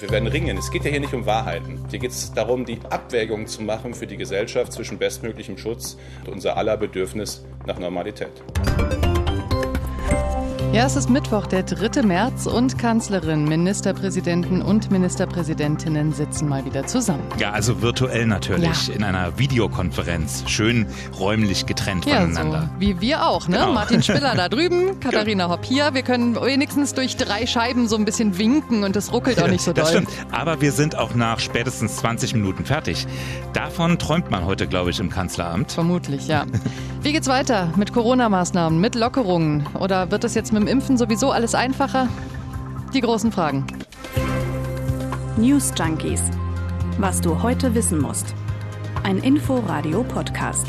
Wir werden ringen. Es geht ja hier nicht um Wahrheiten. Hier geht es darum, die Abwägung zu machen für die Gesellschaft zwischen bestmöglichem Schutz und unser aller Bedürfnis nach Normalität. Ja, es ist Mittwoch, der 3. März und Kanzlerin, Ministerpräsidenten und Ministerpräsidentinnen sitzen mal wieder zusammen. Ja, also virtuell natürlich, ja. in einer Videokonferenz, schön räumlich getrennt ja, voneinander. So wie wir auch, ne? Genau. Martin Spiller da drüben, Katharina Hopp hier. Wir können wenigstens durch drei Scheiben so ein bisschen winken und es ruckelt auch nicht so doll. Das stimmt, aber wir sind auch nach spätestens 20 Minuten fertig. Davon träumt man heute, glaube ich, im Kanzleramt. Vermutlich, ja. Wie geht's weiter mit Corona-Maßnahmen, mit Lockerungen? Oder wird es jetzt mit dem Impfen sowieso alles einfacher? Die großen Fragen. News Junkies. Was du heute wissen musst. Ein Info-Radio-Podcast.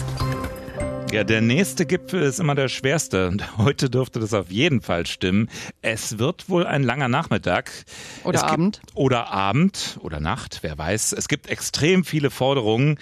Ja, der nächste Gipfel ist immer der schwerste und heute dürfte das auf jeden Fall stimmen. Es wird wohl ein langer Nachmittag. Oder es Abend. Gibt, oder Abend oder Nacht, wer weiß. Es gibt extrem viele Forderungen,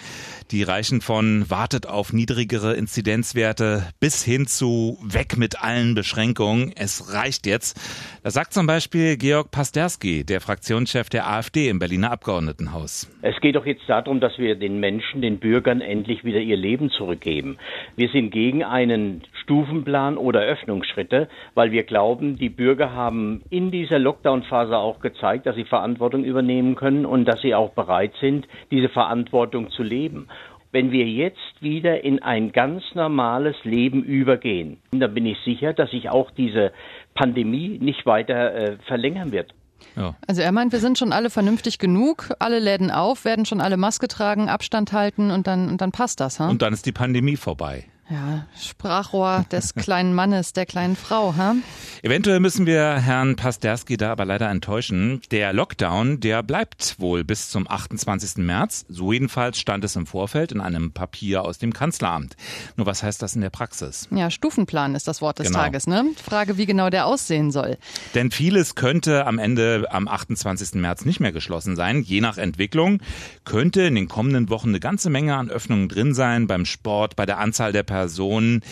die reichen von wartet auf niedrigere Inzidenzwerte bis hin zu weg mit allen Beschränkungen. Es reicht jetzt. Das sagt zum Beispiel Georg Pasterski, der Fraktionschef der AfD im Berliner Abgeordnetenhaus. Es geht doch jetzt darum, dass wir den Menschen, den Bürgern endlich wieder ihr Leben zurückgeben. Wir sind gegen einen Stufenplan oder Öffnungsschritte, weil wir glauben, die Bürger haben in dieser Lockdown-Phase auch gezeigt, dass sie Verantwortung übernehmen können und dass sie auch bereit sind, diese Verantwortung zu leben. Wenn wir jetzt wieder in ein ganz normales Leben übergehen, dann bin ich sicher, dass sich auch diese Pandemie nicht weiter äh, verlängern wird. Ja. Also er meint, wir sind schon alle vernünftig genug, alle Läden auf, werden schon alle Maske tragen, Abstand halten und dann, und dann passt das. Ha? Und dann ist die Pandemie vorbei. Ja, Sprachrohr des kleinen Mannes, der kleinen Frau, ha? Eventuell müssen wir Herrn Pasterski da aber leider enttäuschen. Der Lockdown, der bleibt wohl bis zum 28. März. So jedenfalls stand es im Vorfeld in einem Papier aus dem Kanzleramt. Nur was heißt das in der Praxis? Ja, Stufenplan ist das Wort des genau. Tages, ne? Frage, wie genau der aussehen soll. Denn vieles könnte am Ende am 28. März nicht mehr geschlossen sein. Je nach Entwicklung könnte in den kommenden Wochen eine ganze Menge an Öffnungen drin sein, beim Sport, bei der Anzahl der Personen Personen.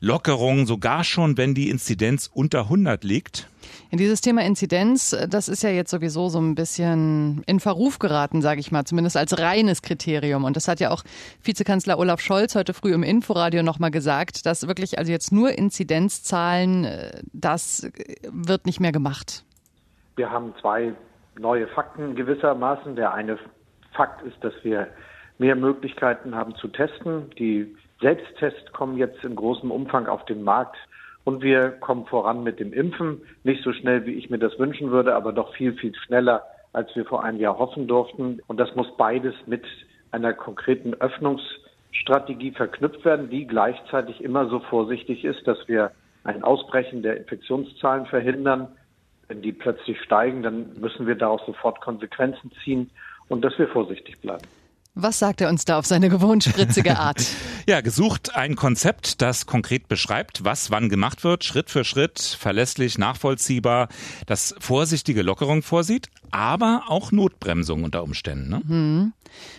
Lockerungen sogar schon, wenn die Inzidenz unter 100 liegt. Ja, dieses Thema Inzidenz, das ist ja jetzt sowieso so ein bisschen in Verruf geraten, sage ich mal, zumindest als reines Kriterium. Und das hat ja auch Vizekanzler Olaf Scholz heute früh im Inforadio nochmal gesagt, dass wirklich also jetzt nur Inzidenzzahlen, äh, das wird nicht mehr gemacht. Wir haben zwei neue Fakten gewissermaßen. Der eine Fakt ist, dass wir mehr Möglichkeiten haben zu testen. Die Selbsttests kommen jetzt in großem Umfang auf den Markt und wir kommen voran mit dem Impfen. Nicht so schnell, wie ich mir das wünschen würde, aber doch viel, viel schneller, als wir vor einem Jahr hoffen durften. Und das muss beides mit einer konkreten Öffnungsstrategie verknüpft werden, die gleichzeitig immer so vorsichtig ist, dass wir ein Ausbrechen der Infektionszahlen verhindern. Wenn die plötzlich steigen, dann müssen wir daraus sofort Konsequenzen ziehen und dass wir vorsichtig bleiben. Was sagt er uns da auf seine gewohnt spritzige Art? ja, gesucht ein Konzept, das konkret beschreibt, was wann gemacht wird, Schritt für Schritt, verlässlich, nachvollziehbar, das vorsichtige Lockerung vorsieht, aber auch Notbremsung unter Umständen. Ne? Mhm.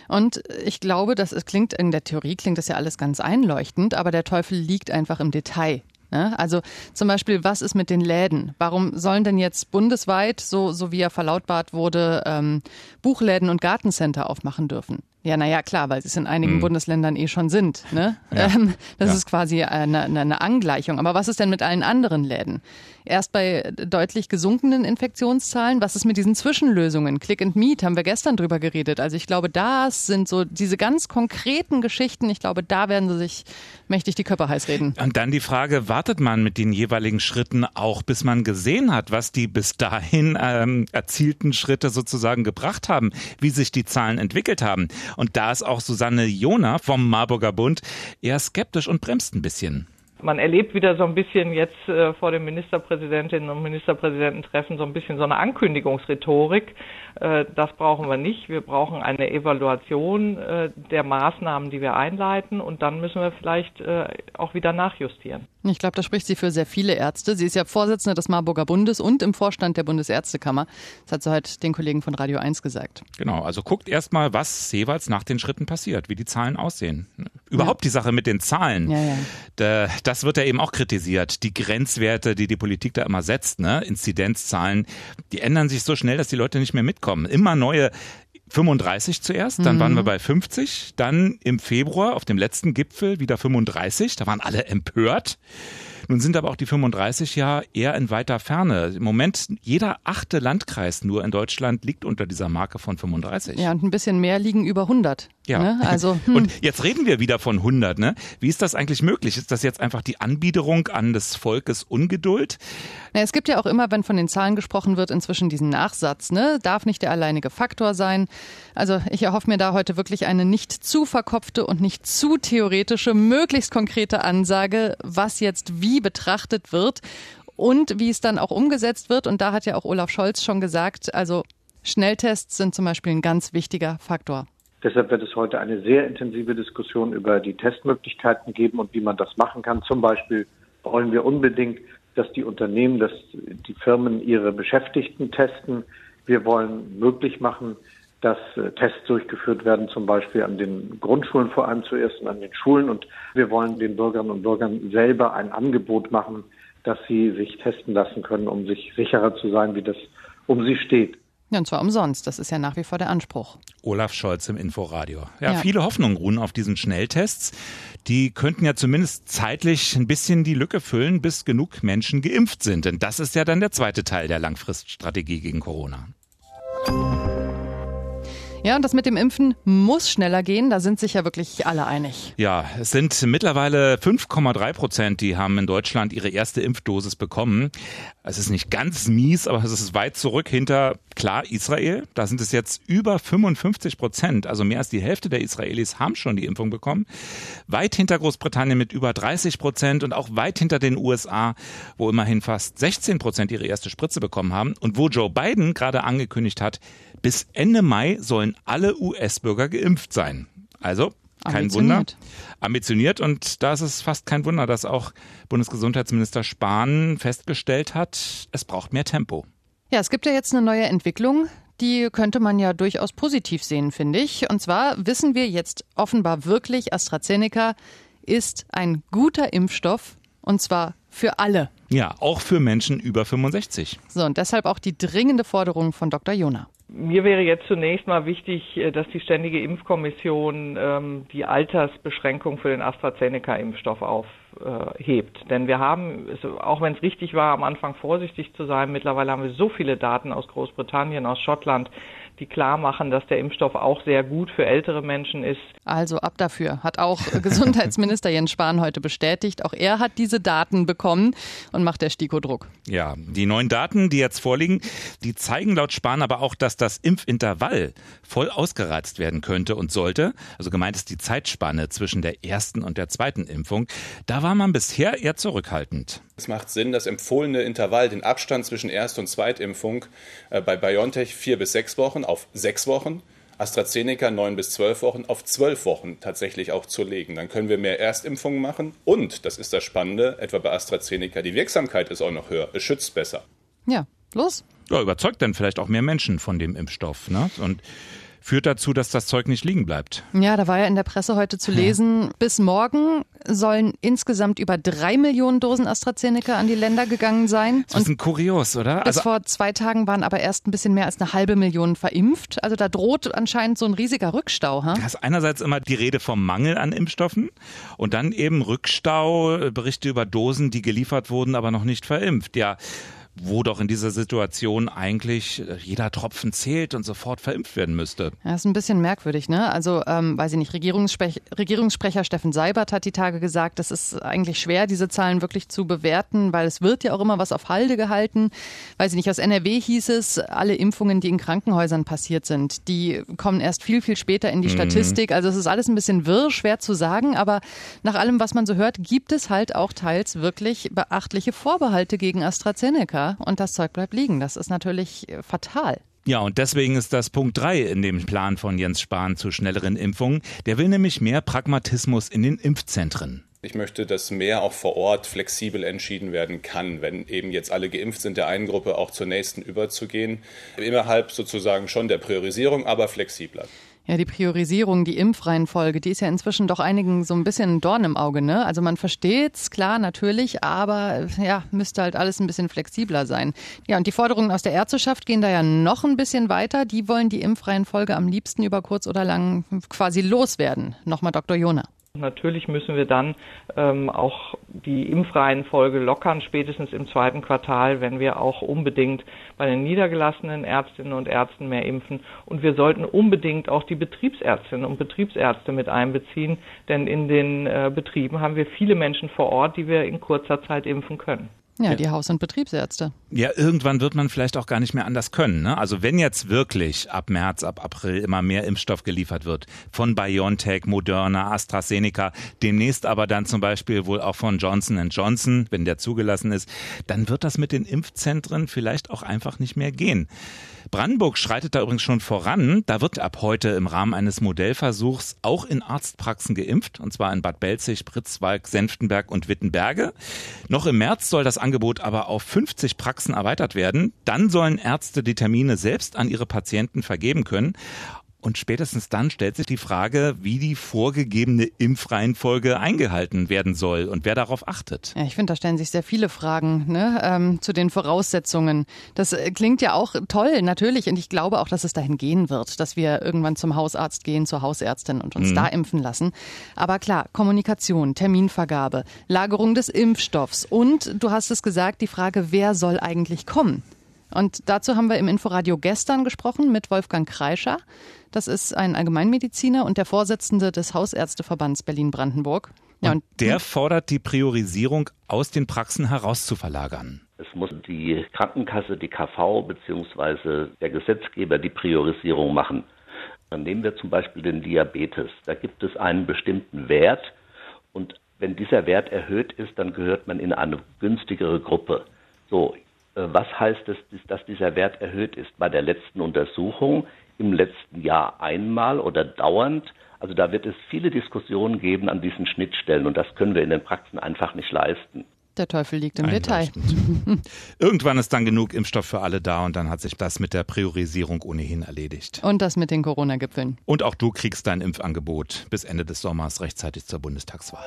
Und ich glaube, das klingt in der Theorie klingt das ja alles ganz einleuchtend, aber der Teufel liegt einfach im Detail. Ne? Also zum Beispiel, was ist mit den Läden? Warum sollen denn jetzt bundesweit, so, so wie er verlautbart wurde, ähm, Buchläden und Gartencenter aufmachen dürfen? Ja, naja, klar, weil sie es in einigen hm. Bundesländern eh schon sind. Ne? Ja. Ähm, das ja. ist quasi eine, eine Angleichung. Aber was ist denn mit allen anderen Läden? Erst bei deutlich gesunkenen Infektionszahlen. Was ist mit diesen Zwischenlösungen? Click and Meet haben wir gestern drüber geredet. Also ich glaube, das sind so diese ganz konkreten Geschichten. Ich glaube, da werden sie sich mächtig die Köpfe heiß reden. Und dann die Frage, wartet man mit den jeweiligen Schritten auch, bis man gesehen hat, was die bis dahin ähm, erzielten Schritte sozusagen gebracht haben, wie sich die Zahlen entwickelt haben? Und da ist auch Susanne Jona vom Marburger Bund eher skeptisch und bremst ein bisschen. Man erlebt wieder so ein bisschen jetzt äh, vor dem Ministerpräsidentinnen und Ministerpräsidententreffen so ein bisschen so eine Ankündigungsrhetorik. Äh, das brauchen wir nicht. Wir brauchen eine Evaluation äh, der Maßnahmen, die wir einleiten und dann müssen wir vielleicht äh, auch wieder nachjustieren. Ich glaube, da spricht sie für sehr viele Ärzte. Sie ist ja Vorsitzende des Marburger Bundes und im Vorstand der Bundesärztekammer. Das hat sie heute den Kollegen von Radio 1 gesagt. Genau, also guckt erst mal, was jeweils nach den Schritten passiert, wie die Zahlen aussehen. Überhaupt ja. die Sache mit den Zahlen. Ja, ja. Da, das wird ja eben auch kritisiert. Die Grenzwerte, die die Politik da immer setzt, ne? Inzidenzzahlen, die ändern sich so schnell, dass die Leute nicht mehr mitkommen. Immer neue 35 zuerst, dann mhm. waren wir bei 50, dann im Februar auf dem letzten Gipfel wieder 35, da waren alle empört. Nun sind aber auch die 35 ja eher in weiter Ferne. Im Moment jeder achte Landkreis nur in Deutschland liegt unter dieser Marke von 35. Ja, und ein bisschen mehr liegen über 100. Ja. Ne? Also, hm. Und jetzt reden wir wieder von 100. Ne? Wie ist das eigentlich möglich? Ist das jetzt einfach die Anbiederung an des Volkes Ungeduld? Na, es gibt ja auch immer, wenn von den Zahlen gesprochen wird, inzwischen diesen Nachsatz. Ne? Darf nicht der alleinige Faktor sein. Also ich erhoffe mir da heute wirklich eine nicht zu verkopfte und nicht zu theoretische, möglichst konkrete Ansage, was jetzt wie betrachtet wird und wie es dann auch umgesetzt wird. Und da hat ja auch Olaf Scholz schon gesagt, also Schnelltests sind zum Beispiel ein ganz wichtiger Faktor. Deshalb wird es heute eine sehr intensive Diskussion über die Testmöglichkeiten geben und wie man das machen kann. Zum Beispiel wollen wir unbedingt, dass die Unternehmen, dass die Firmen ihre Beschäftigten testen. Wir wollen möglich machen, dass äh, Tests durchgeführt werden, zum Beispiel an den Grundschulen vor allem zuerst und an den Schulen. Und wir wollen den Bürgerinnen und Bürgern selber ein Angebot machen, dass sie sich testen lassen können, um sich sicherer zu sein, wie das um sie steht. Ja, und zwar umsonst. Das ist ja nach wie vor der Anspruch. Olaf Scholz im Inforadio. Ja, ja, viele Hoffnungen ruhen auf diesen Schnelltests. Die könnten ja zumindest zeitlich ein bisschen die Lücke füllen, bis genug Menschen geimpft sind. Denn das ist ja dann der zweite Teil der Langfriststrategie gegen Corona. Ja, und das mit dem Impfen muss schneller gehen. Da sind sich ja wirklich alle einig. Ja, es sind mittlerweile 5,3 Prozent, die haben in Deutschland ihre erste Impfdosis bekommen. Es ist nicht ganz mies, aber es ist weit zurück hinter, klar, Israel. Da sind es jetzt über 55 Prozent. Also mehr als die Hälfte der Israelis haben schon die Impfung bekommen. Weit hinter Großbritannien mit über 30 Prozent und auch weit hinter den USA, wo immerhin fast 16 Prozent ihre erste Spritze bekommen haben und wo Joe Biden gerade angekündigt hat, bis Ende Mai sollen alle US-Bürger geimpft sein. Also kein Ambitioniert. Wunder. Ambitioniert und da ist es fast kein Wunder, dass auch Bundesgesundheitsminister Spahn festgestellt hat, es braucht mehr Tempo. Ja, es gibt ja jetzt eine neue Entwicklung. Die könnte man ja durchaus positiv sehen, finde ich. Und zwar wissen wir jetzt offenbar wirklich, AstraZeneca ist ein guter Impfstoff und zwar für alle. Ja, auch für Menschen über 65. So, und deshalb auch die dringende Forderung von Dr. Jona. Mir wäre jetzt zunächst mal wichtig, äh, dass die Ständige Impfkommission ähm, die Altersbeschränkung für den AstraZeneca-Impfstoff aufhebt. Äh, Denn wir haben, auch wenn es richtig war, am Anfang vorsichtig zu sein, mittlerweile haben wir so viele Daten aus Großbritannien, aus Schottland, die klar machen, dass der Impfstoff auch sehr gut für ältere Menschen ist. Also ab dafür, hat auch Gesundheitsminister Jens Spahn heute bestätigt. Auch er hat diese Daten bekommen und macht der STIKO Druck. Ja, die neuen Daten, die jetzt vorliegen, die zeigen laut Spahn aber auch, dass das Impfintervall voll ausgereizt werden könnte und sollte. Also gemeint ist die Zeitspanne zwischen der ersten und der zweiten Impfung. Da war man bisher eher zurückhaltend. Es macht Sinn, das empfohlene Intervall, den Abstand zwischen Erst- und Zweitimpfung äh, bei BioNTech vier bis sechs Wochen auf sechs Wochen, AstraZeneca neun bis zwölf Wochen auf zwölf Wochen tatsächlich auch zu legen. Dann können wir mehr Erstimpfungen machen und, das ist das Spannende, etwa bei AstraZeneca, die Wirksamkeit ist auch noch höher. Es schützt besser. Ja, los. Ja, überzeugt dann vielleicht auch mehr Menschen von dem Impfstoff. Ne? Und führt dazu, dass das Zeug nicht liegen bleibt. Ja, da war ja in der Presse heute zu lesen, ja. bis morgen sollen insgesamt über drei Millionen Dosen AstraZeneca an die Länder gegangen sein. Das ist ein kurios, oder? Bis also vor zwei Tagen waren aber erst ein bisschen mehr als eine halbe Million verimpft. Also da droht anscheinend so ein riesiger Rückstau. Ha? Da ist einerseits immer die Rede vom Mangel an Impfstoffen und dann eben Rückstau, Berichte über Dosen, die geliefert wurden, aber noch nicht verimpft. Ja, wo doch in dieser Situation eigentlich äh, jeder Tropfen zählt und sofort verimpft werden müsste. Ja, ist ein bisschen merkwürdig, ne? Also, ähm, weiß ich nicht, Regierungssprech Regierungssprecher Steffen Seibert hat die Tage gesagt, es ist eigentlich schwer, diese Zahlen wirklich zu bewerten, weil es wird ja auch immer was auf Halde gehalten. Weiß ich nicht, aus NRW hieß es, alle Impfungen, die in Krankenhäusern passiert sind, die kommen erst viel, viel später in die mhm. Statistik. Also es ist alles ein bisschen wirr, schwer zu sagen, aber nach allem, was man so hört, gibt es halt auch teils wirklich beachtliche Vorbehalte gegen AstraZeneca und das Zeug bleibt liegen. Das ist natürlich äh, fatal. Ja, und deswegen ist das Punkt 3 in dem Plan von Jens Spahn zu schnelleren Impfungen. Der will nämlich mehr Pragmatismus in den Impfzentren. Ich möchte, dass mehr auch vor Ort flexibel entschieden werden kann, wenn eben jetzt alle geimpft sind, der einen Gruppe auch zur nächsten überzugehen. Innerhalb sozusagen schon der Priorisierung, aber flexibler. Ja, die Priorisierung, die Impfreihenfolge, die ist ja inzwischen doch einigen so ein bisschen ein Dorn im Auge, ne? Also man versteht's, klar, natürlich, aber ja, müsste halt alles ein bisschen flexibler sein. Ja, und die Forderungen aus der Ärzteschaft gehen da ja noch ein bisschen weiter. Die wollen die Impfreihenfolge am liebsten über kurz oder lang quasi loswerden. Nochmal Dr. Jona. Natürlich müssen wir dann ähm, auch die Impfreihenfolge lockern, spätestens im zweiten Quartal, wenn wir auch unbedingt bei den niedergelassenen Ärztinnen und Ärzten mehr impfen. Und wir sollten unbedingt auch die Betriebsärztinnen und Betriebsärzte mit einbeziehen, denn in den äh, Betrieben haben wir viele Menschen vor Ort, die wir in kurzer Zeit impfen können. Ja, die Haus- und Betriebsärzte. Ja, irgendwann wird man vielleicht auch gar nicht mehr anders können. Ne? Also wenn jetzt wirklich ab März, ab April immer mehr Impfstoff geliefert wird von BioNTech, Moderna, AstraZeneca, demnächst aber dann zum Beispiel wohl auch von Johnson Johnson, wenn der zugelassen ist, dann wird das mit den Impfzentren vielleicht auch einfach nicht mehr gehen. Brandenburg schreitet da übrigens schon voran. Da wird ab heute im Rahmen eines Modellversuchs auch in Arztpraxen geimpft, und zwar in Bad Belzig, Pritzwalk, Senftenberg und Wittenberge. Noch im März soll das Angebot aber auf 50 Praxen erweitert werden. Dann sollen Ärzte die Termine selbst an ihre Patienten vergeben können. Und spätestens dann stellt sich die Frage, wie die vorgegebene Impfreihenfolge eingehalten werden soll und wer darauf achtet. Ja, ich finde, da stellen sich sehr viele Fragen ne, ähm, zu den Voraussetzungen. Das äh, klingt ja auch toll, natürlich. Und ich glaube auch, dass es dahin gehen wird, dass wir irgendwann zum Hausarzt gehen, zur Hausärztin und uns mhm. da impfen lassen. Aber klar, Kommunikation, Terminvergabe, Lagerung des Impfstoffs und, du hast es gesagt, die Frage, wer soll eigentlich kommen? Und dazu haben wir im Inforadio gestern gesprochen mit Wolfgang Kreischer. Das ist ein Allgemeinmediziner und der Vorsitzende des Hausärzteverbands Berlin-Brandenburg. Ja, und der fordert die Priorisierung aus den Praxen herauszuverlagern. Es muss die Krankenkasse, die KV bzw. der Gesetzgeber die Priorisierung machen. Dann nehmen wir zum Beispiel den Diabetes. Da gibt es einen bestimmten Wert und wenn dieser Wert erhöht ist, dann gehört man in eine günstigere Gruppe. So, was heißt es, dass dieser Wert erhöht ist? Bei der letzten Untersuchung im letzten Jahr einmal oder dauernd. Also da wird es viele Diskussionen geben an diesen Schnittstellen und das können wir in den Praxen einfach nicht leisten. Der Teufel liegt im Detail. Irgendwann ist dann genug Impfstoff für alle da und dann hat sich das mit der Priorisierung ohnehin erledigt. Und das mit den Corona-Gipfeln. Und auch du kriegst dein Impfangebot bis Ende des Sommers rechtzeitig zur Bundestagswahl.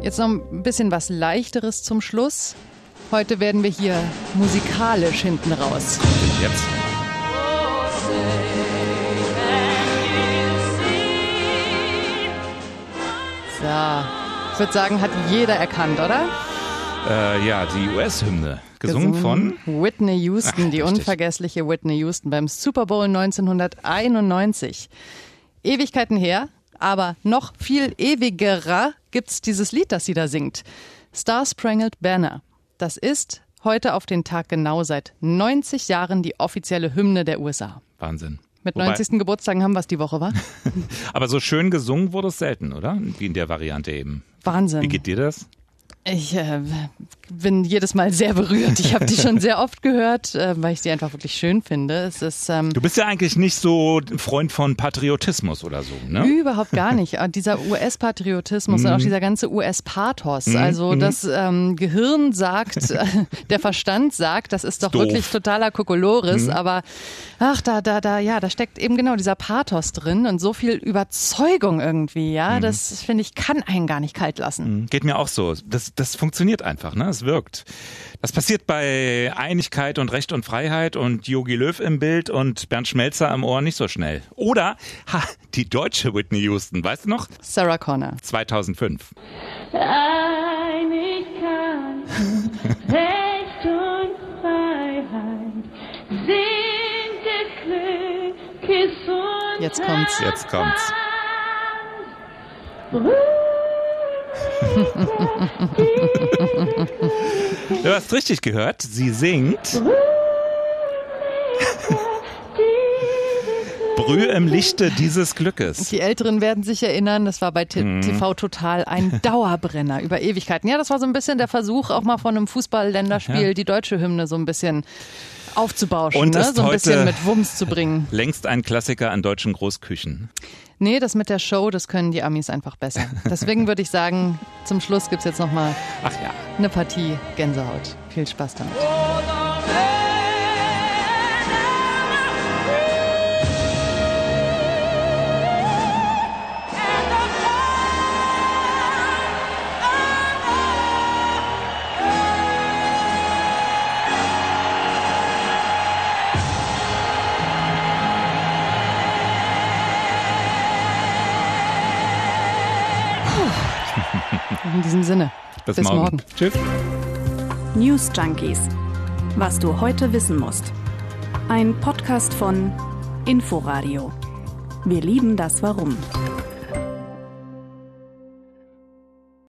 Jetzt noch ein bisschen was leichteres zum Schluss. Heute werden wir hier musikalisch hinten raus. Jetzt. So, ich würde sagen, hat jeder erkannt, oder? Äh, ja, die US-Hymne. Gesungen, Gesungen, von Whitney Houston, Ach, die unvergessliche Whitney Houston beim Super Bowl 1991. Ewigkeiten her, aber noch viel ewigerer gibt es dieses Lied, das sie da singt. Star Sprangled Banner. Das ist heute auf den Tag genau seit 90 Jahren die offizielle Hymne der USA. Wahnsinn. Mit Wobei, 90. Geburtstagen haben wir es die Woche, war? Aber so schön gesungen wurde es selten, oder? Wie in der Variante eben. Wahnsinn. Wie geht dir das? Ich äh, bin jedes Mal sehr berührt. Ich habe die schon sehr oft gehört, äh, weil ich sie einfach wirklich schön finde. Es ist, ähm, du bist ja eigentlich nicht so ein Freund von Patriotismus oder so, ne? Überhaupt gar nicht. Äh, dieser US-Patriotismus und auch mhm. dieser ganze US-Pathos. Mhm. Also mhm. das ähm, Gehirn sagt, der Verstand sagt, das ist doch Doof. wirklich totaler Kokolores. Aber ach, da, da, da, ja, da steckt eben genau dieser Pathos drin und so viel Überzeugung irgendwie. Ja, das finde ich kann einen gar nicht kalt lassen. Geht mir auch so. Das, das funktioniert einfach, ne? Es wirkt. Das passiert bei Einigkeit und Recht und Freiheit und Yogi Löw im Bild und Bernd Schmelzer am Ohr nicht so schnell. Oder ha, die deutsche Whitney Houston, weißt du noch? Sarah Connor. 2005. Einigkeit, Recht und Freiheit sind des Glückes und Jetzt kommt's. Jetzt kommt's. Du hast richtig gehört, sie singt. Brühe im Lichte dieses Glückes. Die Älteren werden sich erinnern, das war bei TV mhm. Total ein Dauerbrenner über Ewigkeiten. Ja, das war so ein bisschen der Versuch, auch mal von einem Fußball-Länderspiel ja. die deutsche Hymne so ein bisschen aufzubauschen, und ne? so ein bisschen mit Wumms zu bringen. Längst ein Klassiker an deutschen Großküchen. Nee, das mit der Show, das können die Amis einfach besser. Deswegen würde ich sagen, zum Schluss gibt es jetzt nochmal ja. eine Partie Gänsehaut. Viel Spaß damit. In diesem Sinne. Bis, Bis morgen. morgen. Tschüss. News Junkies. Was du heute wissen musst. Ein Podcast von Inforadio. Wir lieben das Warum.